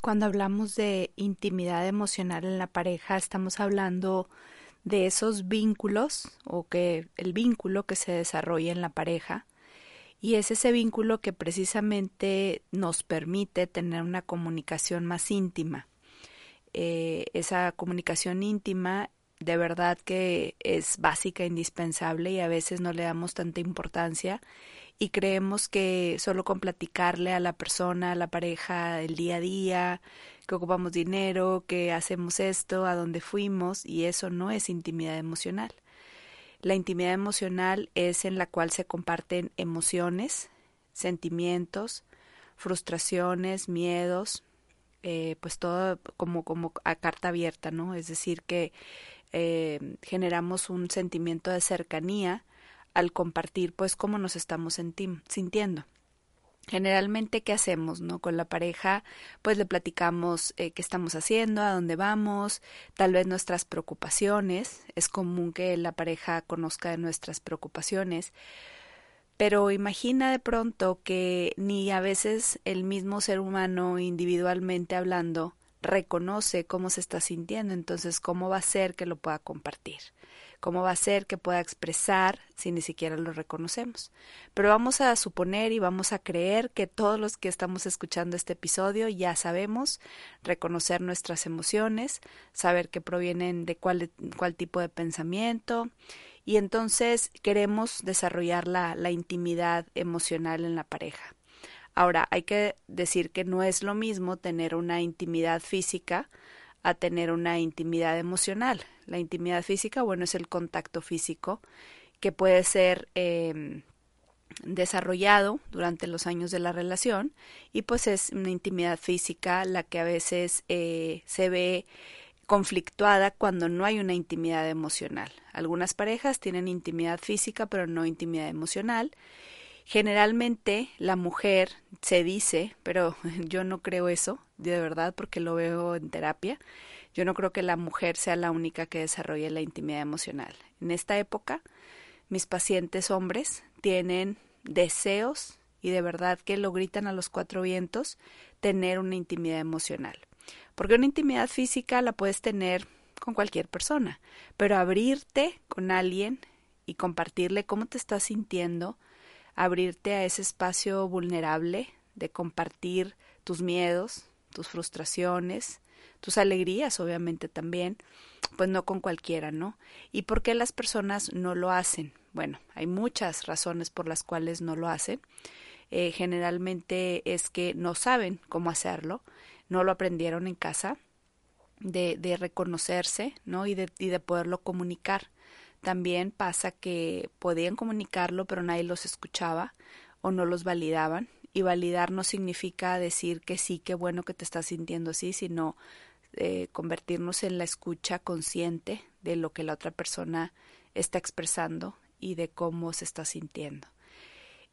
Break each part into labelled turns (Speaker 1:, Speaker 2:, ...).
Speaker 1: Cuando hablamos de intimidad emocional en la pareja, estamos hablando de esos vínculos o que el vínculo que se desarrolla en la pareja y es ese vínculo que precisamente nos permite tener una comunicación más íntima. Eh, esa comunicación íntima de verdad que es básica, indispensable y a veces no le damos tanta importancia y creemos que solo con platicarle a la persona, a la pareja, el día a día, que ocupamos dinero, que hacemos esto, a dónde fuimos, y eso no es intimidad emocional. La intimidad emocional es en la cual se comparten emociones, sentimientos, frustraciones, miedos, eh, pues todo como, como a carta abierta, ¿no? Es decir, que eh, generamos un sentimiento de cercanía al compartir pues cómo nos estamos sintiendo. Generalmente, ¿qué hacemos, no? Con la pareja, pues le platicamos eh, qué estamos haciendo, a dónde vamos, tal vez nuestras preocupaciones. Es común que la pareja conozca nuestras preocupaciones. Pero imagina de pronto que ni a veces el mismo ser humano individualmente hablando reconoce cómo se está sintiendo, entonces cómo va a ser que lo pueda compartir cómo va a ser que pueda expresar si ni siquiera lo reconocemos. Pero vamos a suponer y vamos a creer que todos los que estamos escuchando este episodio ya sabemos reconocer nuestras emociones, saber que provienen de cuál, tipo de pensamiento y entonces queremos desarrollar la, la intimidad emocional en la pareja. Ahora, hay que decir que no es lo mismo tener una intimidad física a tener una intimidad emocional. La intimidad física, bueno, es el contacto físico que puede ser eh, desarrollado durante los años de la relación y pues es una intimidad física la que a veces eh, se ve conflictuada cuando no hay una intimidad emocional. Algunas parejas tienen intimidad física pero no intimidad emocional. Generalmente la mujer se dice, pero yo no creo eso, de verdad, porque lo veo en terapia, yo no creo que la mujer sea la única que desarrolle la intimidad emocional. En esta época, mis pacientes hombres tienen deseos y de verdad que lo gritan a los cuatro vientos tener una intimidad emocional. Porque una intimidad física la puedes tener con cualquier persona, pero abrirte con alguien y compartirle cómo te estás sintiendo, abrirte a ese espacio vulnerable de compartir tus miedos, tus frustraciones, tus alegrías obviamente también, pues no con cualquiera, ¿no? ¿Y por qué las personas no lo hacen? Bueno, hay muchas razones por las cuales no lo hacen. Eh, generalmente es que no saben cómo hacerlo, no lo aprendieron en casa, de, de reconocerse, ¿no? Y de, y de poderlo comunicar. También pasa que podían comunicarlo, pero nadie los escuchaba o no los validaban. Y validar no significa decir que sí, qué bueno que te estás sintiendo así, sino eh, convertirnos en la escucha consciente de lo que la otra persona está expresando y de cómo se está sintiendo.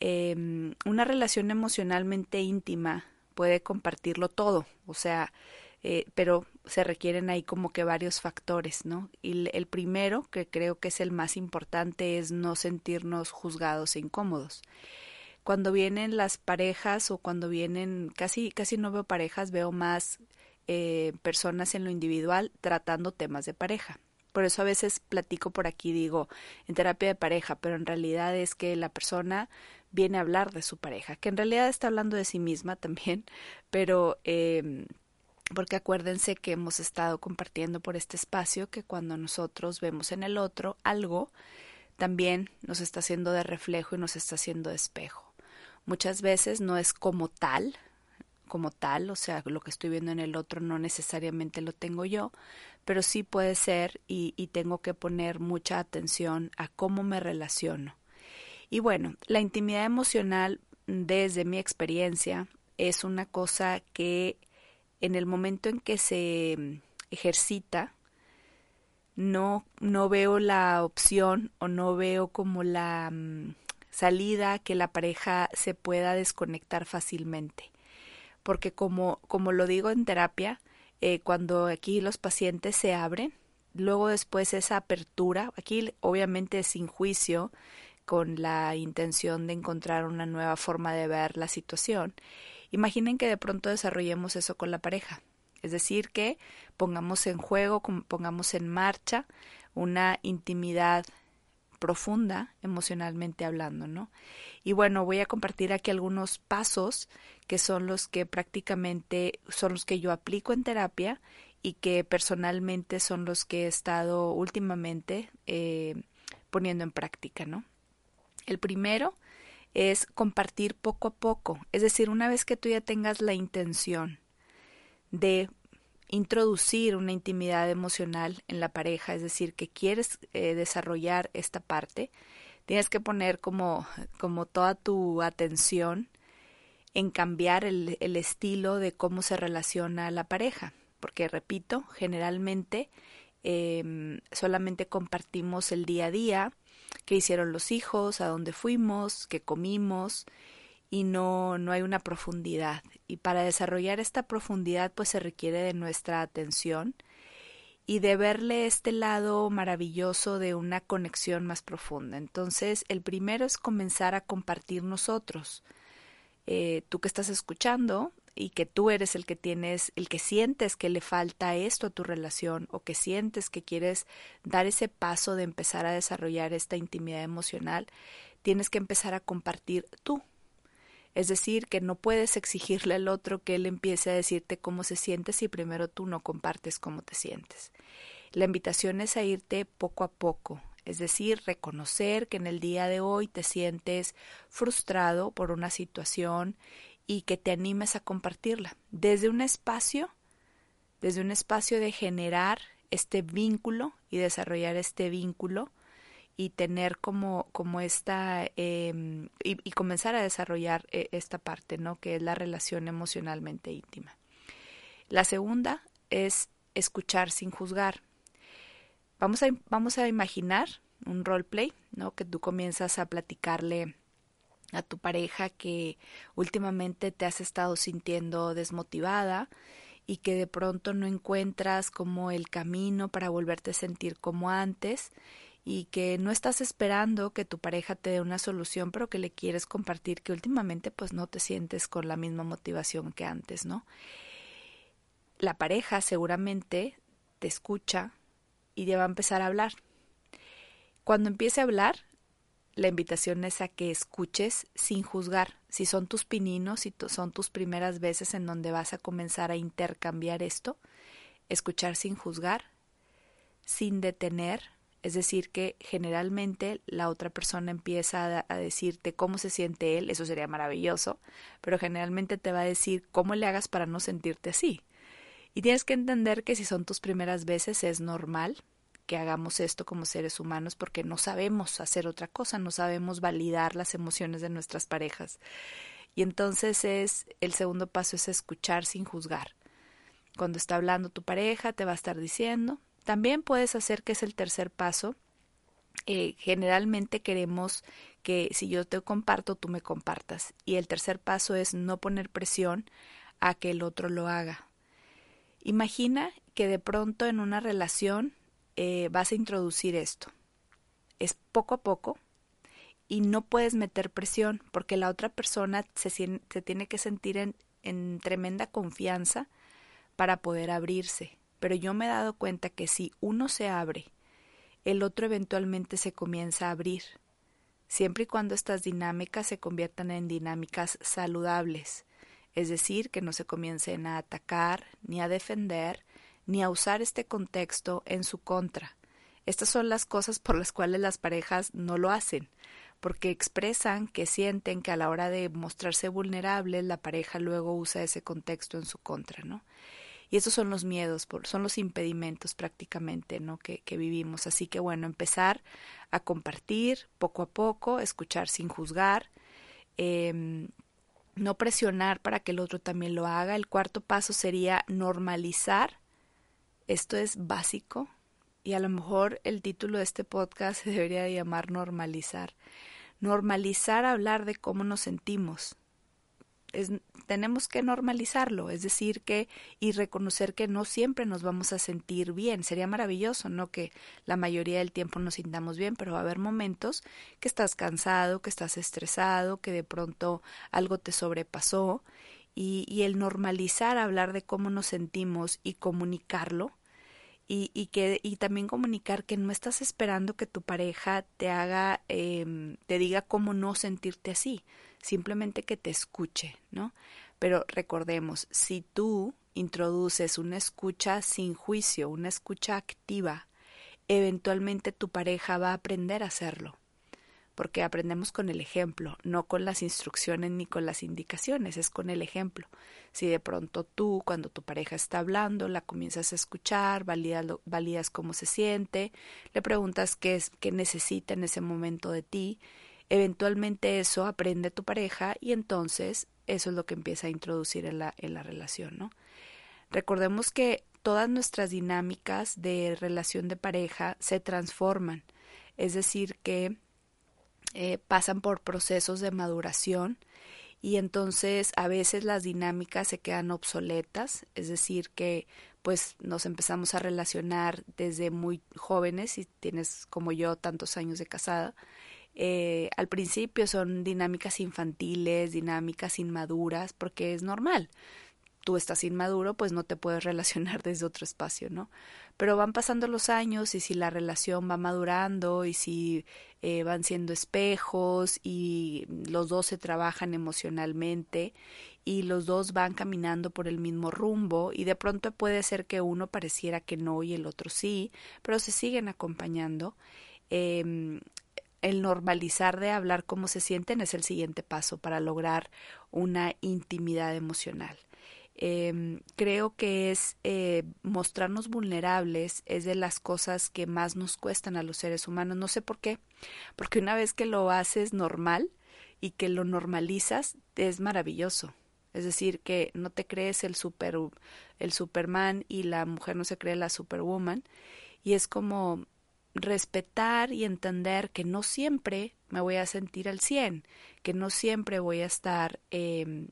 Speaker 1: Em, una relación emocionalmente íntima puede compartirlo todo, o sea, eh, pero se requieren ahí como que varios factores, ¿no? Y el primero, que creo que es el más importante, es no sentirnos juzgados e incómodos. Cuando vienen las parejas o cuando vienen, casi, casi no veo parejas, veo más eh, personas en lo individual tratando temas de pareja. Por eso a veces platico por aquí, digo, en terapia de pareja, pero en realidad es que la persona viene a hablar de su pareja, que en realidad está hablando de sí misma también, pero eh, porque acuérdense que hemos estado compartiendo por este espacio que cuando nosotros vemos en el otro algo, también nos está haciendo de reflejo y nos está haciendo de espejo. Muchas veces no es como tal, como tal, o sea, lo que estoy viendo en el otro no necesariamente lo tengo yo, pero sí puede ser y, y tengo que poner mucha atención a cómo me relaciono. Y bueno, la intimidad emocional, desde mi experiencia, es una cosa que en el momento en que se ejercita, no, no veo la opción o no veo como la mm, salida que la pareja se pueda desconectar fácilmente porque como, como lo digo en terapia, eh, cuando aquí los pacientes se abren, luego después esa apertura, aquí obviamente sin juicio, con la intención de encontrar una nueva forma de ver la situación. Imaginen que de pronto desarrollemos eso con la pareja. Es decir, que pongamos en juego, pongamos en marcha una intimidad profunda emocionalmente hablando, ¿no? Y bueno, voy a compartir aquí algunos pasos que son los que prácticamente son los que yo aplico en terapia y que personalmente son los que he estado últimamente eh, poniendo en práctica, ¿no? El primero es compartir poco a poco, es decir, una vez que tú ya tengas la intención de introducir una intimidad emocional en la pareja, es decir, que quieres eh, desarrollar esta parte, tienes que poner como, como toda tu atención en cambiar el, el estilo de cómo se relaciona la pareja, porque repito, generalmente eh, solamente compartimos el día a día, qué hicieron los hijos, a dónde fuimos, qué comimos, y no, no hay una profundidad. Y para desarrollar esta profundidad pues se requiere de nuestra atención y de verle este lado maravilloso de una conexión más profunda. Entonces, el primero es comenzar a compartir nosotros. Eh, tú que estás escuchando y que tú eres el que tienes, el que sientes que le falta esto a tu relación o que sientes que quieres dar ese paso de empezar a desarrollar esta intimidad emocional, tienes que empezar a compartir tú es decir, que no puedes exigirle al otro que él empiece a decirte cómo se siente si primero tú no compartes cómo te sientes. La invitación es a irte poco a poco, es decir, reconocer que en el día de hoy te sientes frustrado por una situación y que te animes a compartirla desde un espacio, desde un espacio de generar este vínculo y desarrollar este vínculo y tener como, como esta, em, y, comenzar a desarrollar eh, esta parte, ¿no? Que es la relación emocionalmente íntima. La segunda es escuchar sin juzgar. Vamos a, vamos a imaginar un roleplay, ¿no? Que tú comienzas a platicarle a tu pareja que últimamente te has estado sintiendo desmotivada y que de pronto no encuentras como el camino para volverte a sentir como antes y que no estás esperando que tu pareja te dé una solución, pero que le quieres compartir que últimamente pues no te sientes con la misma motivación que antes, ¿no? La pareja seguramente te escucha y ya va a empezar a hablar. Cuando empiece a hablar, la invitación es a que escuches sin juzgar. Si son tus pininos, si son tus primeras veces en donde vas a comenzar a intercambiar esto, escuchar sin juzgar, sin detener, es decir, que generalmente la otra persona empieza a, decirte cómo se siente él, eso sería maravilloso, pero generalmente te va a decir cómo le hagas para no sentirte así. Y tienes que entender que si son tus primeras veces es normal que hagamos esto como seres humanos porque no sabemos hacer otra cosa, no sabemos validar las emociones de nuestras parejas. Y entonces es el segundo paso es escuchar sin juzgar. Cuando está hablando tu pareja te va a estar diciendo, también puedes hacer que es el tercer paso. Eh, generalmente queremos que si yo te comparto, tú me compartas. Y el tercer paso es no poner presión a que el otro lo haga. Imagina que de pronto en una relación eh, vas a introducir esto. Es poco a poco y no puedes meter presión porque la otra persona se, tiene que sentir en, en tremenda confianza para poder abrirse pero yo me he dado cuenta que si uno se abre, el otro eventualmente se comienza a abrir, siempre y cuando estas dinámicas se conviertan en dinámicas saludables, es decir, que no se comiencen a atacar, ni a defender, ni a usar este contexto en su contra. Estas son las cosas por las cuales las parejas no lo hacen, porque expresan que sienten que a la hora de mostrarse vulnerables la pareja luego usa ese contexto en su contra, ¿no? Y esos son los miedos, son los impedimentos prácticamente ¿no? que, vivimos. Así que bueno, empezar a compartir poco a poco, escuchar sin juzgar, em, no presionar para que el otro también lo haga. El cuarto paso sería normalizar. Esto es básico y a lo mejor el título de este podcast se debería llamar normalizar. Normalizar hablar de cómo nos sentimos, tenemos que normalizarlo, es decir, que y reconocer que no siempre nos vamos a sentir bien. Sería maravilloso, ¿no? Que la mayoría del tiempo nos sintamos bien, pero va a haber momentos que estás cansado, que estás estresado, que de pronto algo te sobrepasó y, y el normalizar hablar de cómo nos sentimos y comunicarlo y, y, que, y también comunicar que no estás esperando que tu pareja te haga, eh, te diga cómo no sentirte así, simplemente que te escuche, ¿no? Pero recordemos, si tú introduces una escucha sin juicio, una escucha activa, eventualmente tu pareja va a aprender a hacerlo porque aprendemos con el ejemplo, no con las instrucciones ni con las indicaciones, es con el ejemplo. Si de pronto tú, cuando tu pareja está hablando, la comienzas a escuchar, validas, cómo se siente, le preguntas qué es, qué necesita en ese momento de ti, eventualmente eso aprende tu pareja y entonces eso es lo que empieza a introducir en la, en la relación, ¿no? Recordemos que todas nuestras dinámicas de relación de pareja se transforman, es decir, que eh, pasan por procesos de maduración y entonces a veces las dinámicas se quedan obsoletas, es decir, que pues nos empezamos a relacionar desde muy jóvenes, si tienes como yo tantos años de casada. Eh, al principio son dinámicas infantiles, dinámicas inmaduras, porque es normal tú estás inmaduro, pues no te puedes relacionar desde otro espacio, ¿no? Pero van pasando los años y si la relación va madurando y si eh, van siendo espejos y los dos se trabajan emocionalmente y los dos van caminando por el mismo rumbo y de pronto puede ser que uno pareciera que no y el otro sí, pero se siguen acompañando. Eh, el normalizar de hablar cómo se sienten es el siguiente paso para lograr una intimidad emocional. Eh, creo que es eh, mostrarnos vulnerables es de las cosas que más nos cuestan a los seres humanos. No sé por qué, porque una vez que lo haces normal y que lo normalizas, es maravilloso. Es decir, que no te crees el super el Superman y la mujer no se cree la Superwoman y es como respetar y entender que no siempre me voy a sentir al 100, que no siempre voy a estar eh,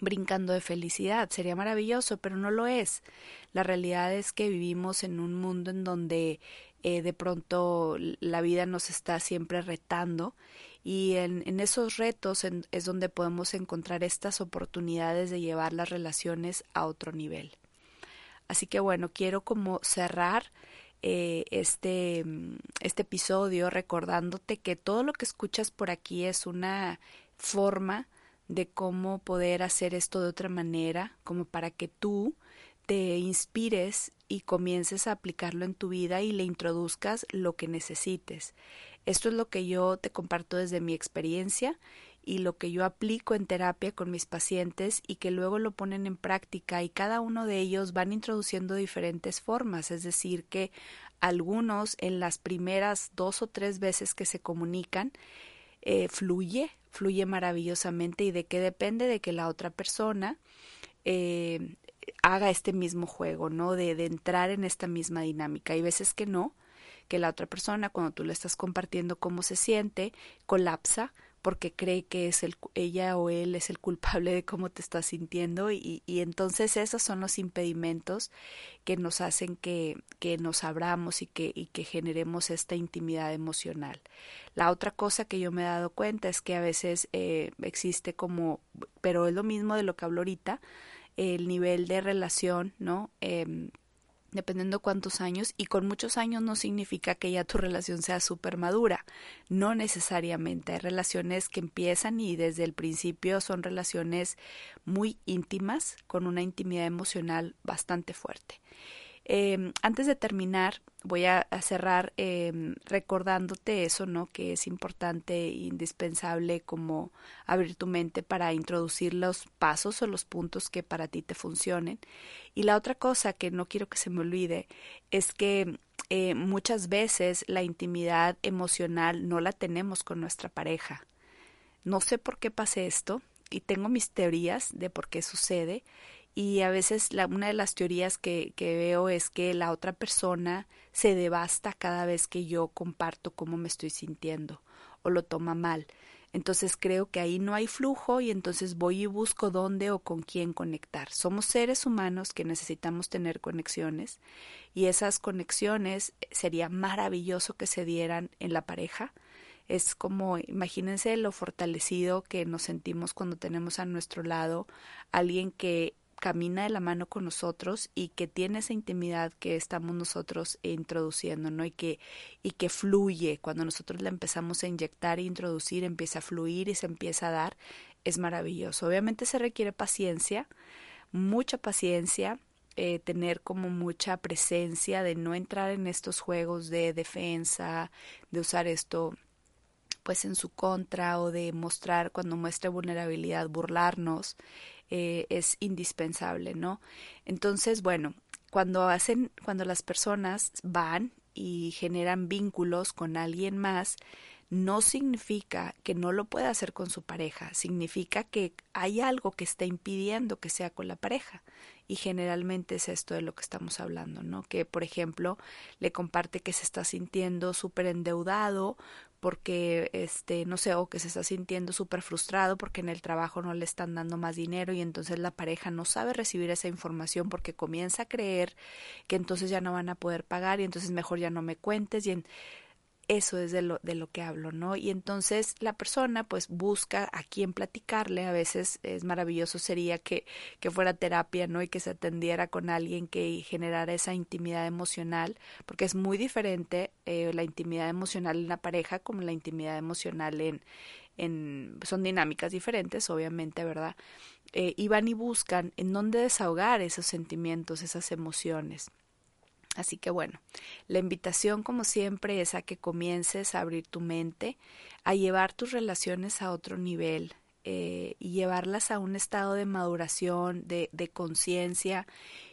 Speaker 1: brincando de felicidad. Sería maravilloso, pero no lo es. La realidad es que vivimos en un mundo en donde eh, de pronto la vida nos está siempre retando y en, en esos retos es donde podemos encontrar estas oportunidades de llevar las relaciones a otro nivel. Así que bueno, quiero como cerrar eh, este, este episodio recordándote que todo lo que escuchas por aquí es una forma de cómo poder hacer esto de otra manera, como para que tú te inspires y comiences a aplicarlo en tu vida y le introduzcas lo que necesites. Esto es lo que yo te comparto desde mi experiencia y lo que yo aplico en terapia con mis pacientes y que luego lo ponen en práctica y cada uno de ellos van introduciendo diferentes formas, es decir, que algunos en las primeras dos o tres veces que se comunican eh, fluye, fluye maravillosamente y de qué depende de que la otra persona eh, haga este mismo juego, ¿no? De, de entrar en esta misma dinámica. Hay veces que no, que la otra persona, cuando tú le estás compartiendo cómo se siente, colapsa porque cree que es el, ella o él es el culpable de cómo te estás sintiendo y, y entonces esos son los impedimentos que nos hacen que, que nos abramos y que, y que generemos esta intimidad emocional. La otra cosa que yo me he dado cuenta es que a veces eh, existe como, pero es lo mismo de lo que hablo ahorita, el nivel de relación, ¿no? Eh, dependiendo cuántos años, y con muchos años no significa que ya tu relación sea súper madura, no necesariamente, hay relaciones que empiezan y desde el principio son relaciones muy íntimas, con una intimidad emocional bastante fuerte. Eh, antes de terminar, voy a, cerrar eh, recordándote eso, ¿no? Que es importante e indispensable como abrir tu mente para introducir los pasos o los puntos que para ti te funcionen. Y la otra cosa que no quiero que se me olvide es que eh, muchas veces la intimidad emocional no la tenemos con nuestra pareja. No sé por qué pase esto y tengo mis teorías de por qué sucede y a veces la, una de las teorías que, que veo es que la otra persona se devasta cada vez que yo comparto cómo me estoy sintiendo o lo toma mal. Entonces creo que ahí no hay flujo y entonces voy y busco dónde o con quién conectar. Somos seres humanos que necesitamos tener conexiones y esas conexiones sería maravilloso que se dieran en la pareja, Es como, imagínense lo fortalecido que nos sentimos cuando tenemos a nuestro lado alguien que camina de la mano con nosotros y que tiene esa intimidad que estamos nosotros introduciendo, ¿no? Y que, y que fluye. Cuando nosotros la empezamos a inyectar e introducir, empieza a fluir y se empieza a dar, es maravilloso. Obviamente se requiere paciencia, mucha paciencia, eh, tener como mucha presencia de no entrar en estos juegos de defensa, de usar esto pues en su contra o de mostrar cuando muestre vulnerabilidad, burlarnos, eh, es indispensable, ¿no? Entonces, bueno, cuando hacen, cuando las personas van y generan vínculos con alguien más, no significa que no lo pueda hacer con su pareja, significa que hay algo que está impidiendo que sea con la pareja. Y generalmente es esto de lo que estamos hablando, ¿no? Que, por ejemplo, le comparte que se está sintiendo súper endeudado porque, este, no sé, o que se está sintiendo súper frustrado porque en el trabajo no le están dando más dinero y entonces la pareja no sabe recibir esa información porque comienza a creer que entonces ya no van a poder pagar y entonces mejor ya no me cuentes y en, eso es de lo, de lo que hablo, ¿no? Y entonces la persona pues busca a quién platicarle, a veces es maravilloso sería que, que fuera terapia, ¿no? Y que se atendiera con alguien que generara esa intimidad emocional, porque es muy diferente eh, la intimidad emocional en la pareja como la intimidad emocional en, en son dinámicas diferentes, obviamente, ¿verdad? Eh, y van y buscan en dónde desahogar esos sentimientos, esas emociones. Así que bueno, la invitación como siempre es a que comiences a abrir tu mente, a llevar tus relaciones a otro nivel eh, y llevarlas a un estado de maduración, de, conciencia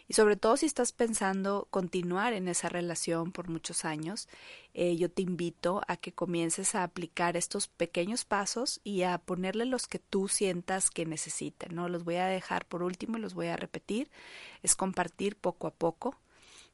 Speaker 1: y sobre todo si estás pensando continuar en esa relación por muchos años, eh, yo te invito a que comiences a aplicar estos pequeños pasos y a ponerle los que tú sientas que necesiten, ¿no? Los voy a dejar por último y los voy a repetir. Es compartir poco a poco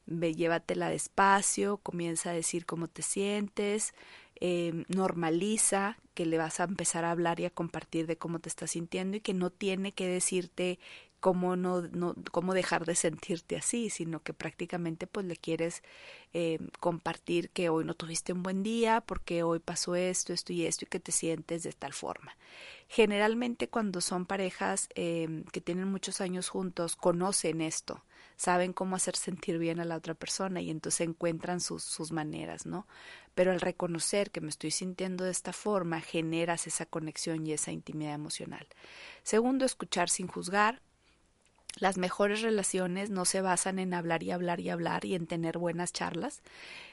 Speaker 1: ve, llévatela despacio, comienza a decir cómo te sientes, eh, normaliza que le vas a empezar a hablar y a compartir de cómo te estás sintiendo y que no tiene que decirte cómo no, cómo dejar de sentirte así, sino que prácticamente pues le quieres eh, compartir que hoy no tuviste un buen día porque hoy pasó esto, esto y esto y que te sientes de tal forma. Generalmente cuando son parejas eh, que tienen muchos años juntos conocen esto, saben cómo hacer sentir bien a la otra persona y entonces encuentran sus, sus maneras, ¿no? Pero al reconocer que me estoy sintiendo de esta forma, generas esa conexión y esa intimidad emocional. Segundo, escuchar sin juzgar. Las mejores relaciones no se basan en hablar y hablar y hablar y en tener buenas charlas.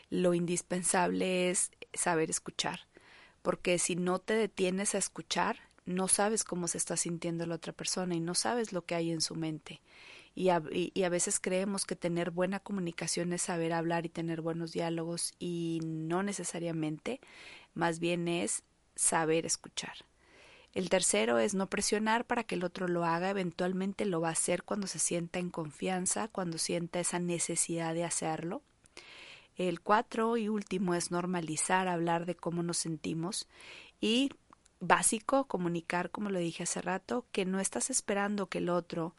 Speaker 1: Lo indispensable es saber escuchar, porque si no te detienes a escuchar, no sabes cómo se está sintiendo la otra persona y no sabes lo que hay en su mente y a, veces creemos que tener buena comunicación es saber hablar y tener buenos diálogos y no necesariamente, más bien es saber escuchar. El tercero es no presionar para que el otro lo haga, eventualmente lo va a hacer cuando se sienta en confianza, cuando sienta esa necesidad de hacerlo. El cuatro y último es normalizar, hablar de cómo nos sentimos y básico, comunicar, como lo dije hace rato, que no estás esperando que el otro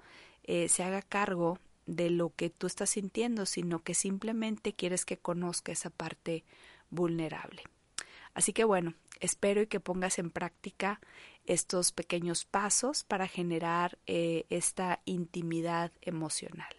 Speaker 1: eh, se haga cargo de lo que tú estás sintiendo, sino que simplemente quieres que conozca esa parte vulnerable. Así que bueno, espero y que pongas en práctica estos pequeños pasos para generar eh, esta intimidad emocional.